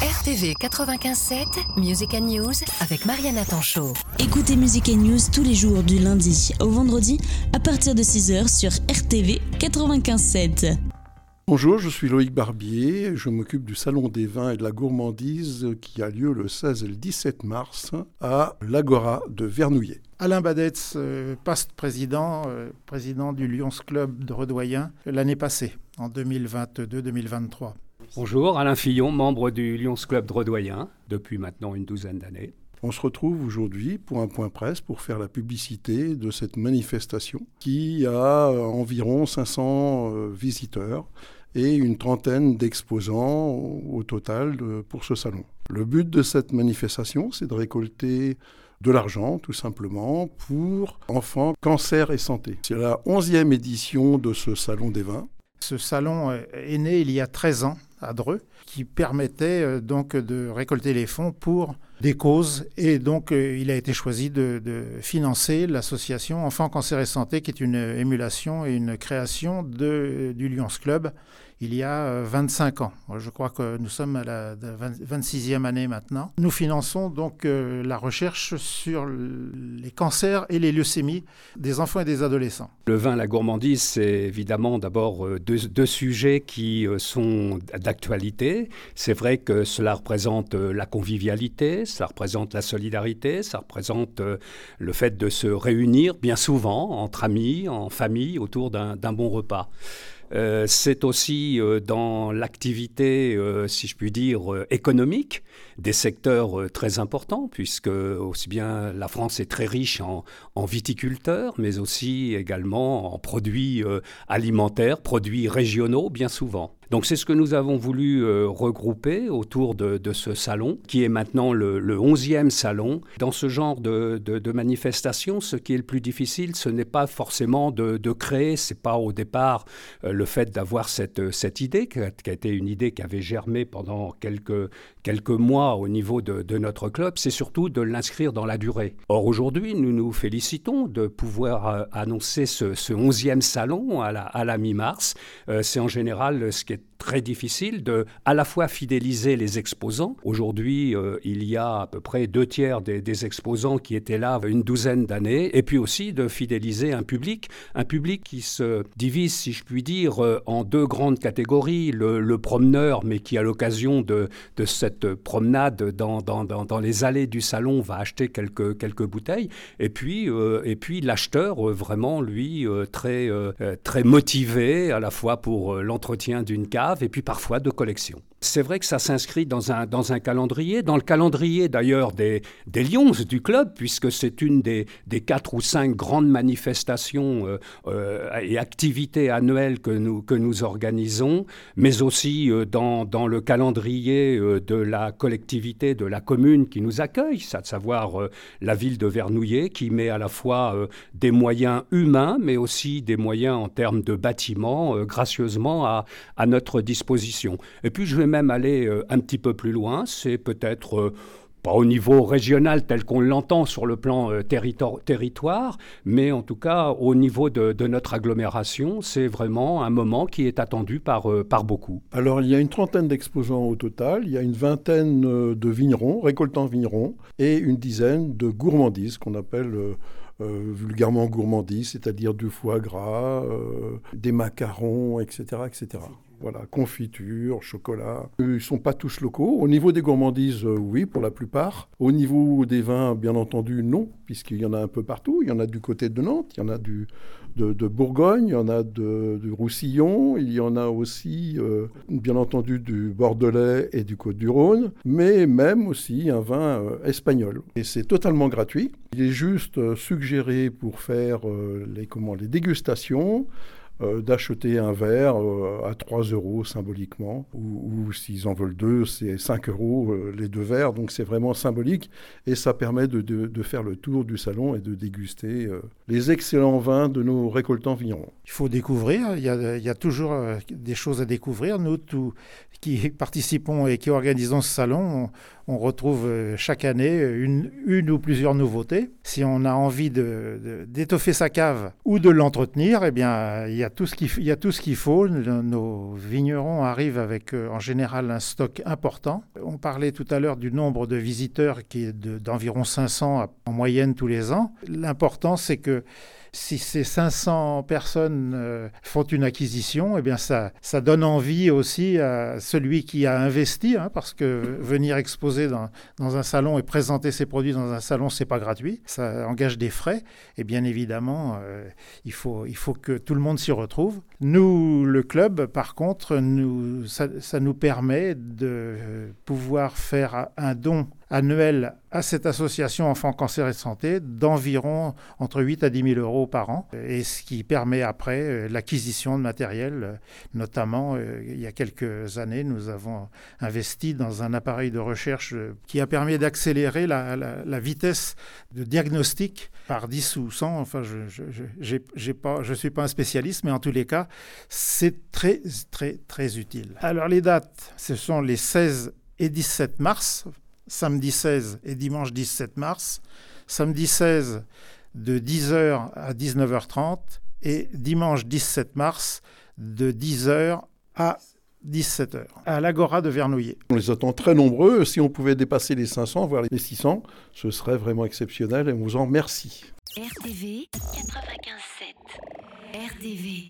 RTV 95.7, Music and News avec Mariana Tanchot. Écoutez Music and News tous les jours du lundi au vendredi à partir de 6h sur RTV 95.7. Bonjour, je suis Loïc Barbier, je m'occupe du Salon des vins et de la gourmandise qui a lieu le 16 et le 17 mars à l'Agora de Vernouillet. Alain Badetz, euh, past président, euh, président du Lions Club de Redoyen l'année passée, en 2022-2023. Bonjour, Alain Fillon, membre du Lions Club Drodoyen depuis maintenant une douzaine d'années. On se retrouve aujourd'hui pour un point presse pour faire la publicité de cette manifestation qui a environ 500 euh, visiteurs et une trentaine d'exposants au total pour ce salon. Le but de cette manifestation, c'est de récolter de l'argent, tout simplement, pour enfants, cancer et santé. C'est la 11e édition de ce salon des vins. Ce salon est né il y a 13 ans à Dreux, qui permettait euh, donc de récolter les fonds pour des causes. Et donc, euh, il a été choisi de, financer l'association Enfants Cancer et Santé, qui est une émulation et une création de, du Lions Club il y a 25 euh, ans. Je crois que nous sommes à la 26e année maintenant. Nous finançons donc euh, la recherche sur les cancers et les leucémies des enfants et des adolescents. Le vin, la gourmandise, c'est évidemment d'abord euh, deux, sujets qui sont d'actualité. C'est vrai que cela représente la convivialité, ça représente la solidarité, ça représente le fait de se réunir bien souvent entre amis, en famille, autour d'un bon repas. Euh, c'est aussi euh, dans l'activité, euh, si je puis dire, économique, des secteurs très importants, puisque aussi bien la France est très riche en, en viticulteurs, mais aussi également en produits alimentaires, produits régionaux, bien souvent. Donc c'est ce que nous avons voulu euh, regrouper autour de, ce salon, qui est maintenant le, 11e salon. Dans ce genre de, manifestation, ce qui est le plus difficile, ce n'est pas forcément de, créer, c'est pas au départ euh, le fait d'avoir cette, cette idée, qui a, été une idée qui avait germé pendant quelques, quelques mois au niveau de, notre club, c'est surtout de l'inscrire dans la durée. Or aujourd'hui, nous nous félicitons de pouvoir euh, annoncer ce, ce 11e salon à la, à la mi-mars. c'est en général ce qui est très difficile de à la fois fidéliser les exposants. Aujourd'hui, euh, il y a à peu près deux tiers des, exposants qui étaient là une douzaine d'années, et puis aussi de fidéliser un public, un public qui se divise, si je puis dire, euh, en deux grandes catégories. Le, promeneur, mais qui à l'occasion de, de, cette promenade dans, dans, dans, les allées du salon va acheter quelques, quelques bouteilles, et puis, euh, puis l'acheteur, vraiment, lui, très, très motivé à la fois pour l'entretien d'une carte, et puis parfois de collection. C'est vrai que ça s'inscrit dans un, dans un calendrier, dans le calendrier d'ailleurs des, des Lions du club, puisque c'est une des, des quatre ou cinq grandes manifestations euh, euh, et activités annuelles que nous, que nous organisons, mais aussi euh, dans, dans, le calendrier de la collectivité, de la commune qui nous accueille, à savoir la ville de Vernouillet, qui met à la fois des moyens humains, mais aussi des moyens en termes de bâtiments, gracieusement à, à notre disposition. Et puis je vais même aller euh, un petit peu plus loin, c'est peut-être euh, pas au niveau régional tel qu'on l'entend sur le plan euh, territoire, mais en tout cas au niveau de, notre agglomération, c'est vraiment un moment qui est attendu par, par beaucoup. Alors il y a une trentaine d'exposants au total, il y a une vingtaine de vignerons, récoltants vignerons, et une dizaine de gourmandises qu'on appelle... vulgairement gourmandises, c'est-à-dire du foie gras, des macarons, etc., etc. Voilà, confiture, chocolat. Ils ne sont pas tous locaux. Au niveau des gourmandises, euh, oui, pour la plupart. Au niveau des vins, bien entendu, non, puisqu'il y en a un peu partout. Il y en a du côté de Nantes, il y en a du, de, Bourgogne, il y en a de, du Roussillon, il y en a aussi, euh, bien entendu, du Bordelais et du Côte-du-Rhône, mais même aussi un vin euh, espagnol. Et c'est totalement gratuit. Il est juste suggéré pour faire les, comment, les dégustations euh, d'acheter un verre euh, à 3 euros symboliquement, ou, s'ils en veulent deux, c'est 5 euros euh, les deux verres, donc c'est vraiment symbolique, et ça permet de, de, faire le tour du salon et de déguster les excellents vins de nos récoltants vignerons. Il faut découvrir, il y a, toujours des choses à découvrir. Nous, tous qui participons et qui organisons ce salon, on, retrouve chaque année une, une, ou plusieurs nouveautés. Si on a envie d'étoffer sa cave ou de l'entretenir, eh bien, il y a a y a tout ce qu'il faut. Nos vignerons arrivent avec en général un stock important. On parlait tout à l'heure du nombre de visiteurs qui est d'environ 500 en moyenne tous les ans. L'important c'est que si ces 500 personnes euh, font une acquisition, eh bien ça, ça donne envie aussi à celui qui a investi, hein, parce que venir exposer dans, dans, un salon et présenter ses produits dans un salon, c'est pas gratuit, ça engage des frais, et bien évidemment, euh, il, faut, il faut que tout le monde s'y retrouve. Nous, le club, par contre, nous, ça, ça nous permet de pouvoir faire un don annuel à cette association Enfants Cancer et Santé d'environ entre 8 à 10 000 euros par an, et ce qui permet après euh, l'acquisition de matériel. Notamment, euh, il y a quelques années, nous avons investi dans un appareil de recherche euh, qui a permis d'accélérer la, la, vitesse de diagnostic par 10 ou 100. Enfin, je ne suis pas un spécialiste, mais en tous les cas, c'est très, très, très utile. Alors, les dates, ce sont les 16 et 17 mars samedi 16 et dimanche 17 mars. Samedi 16 de 10h à 19h30 et dimanche 17 mars de 10h à 17h à l'Agora de Vernouillet. On les attend très nombreux. Si on pouvait dépasser les 500, voire les 600, ce serait vraiment exceptionnel et on vous en remercie. RTV 95.7 RTV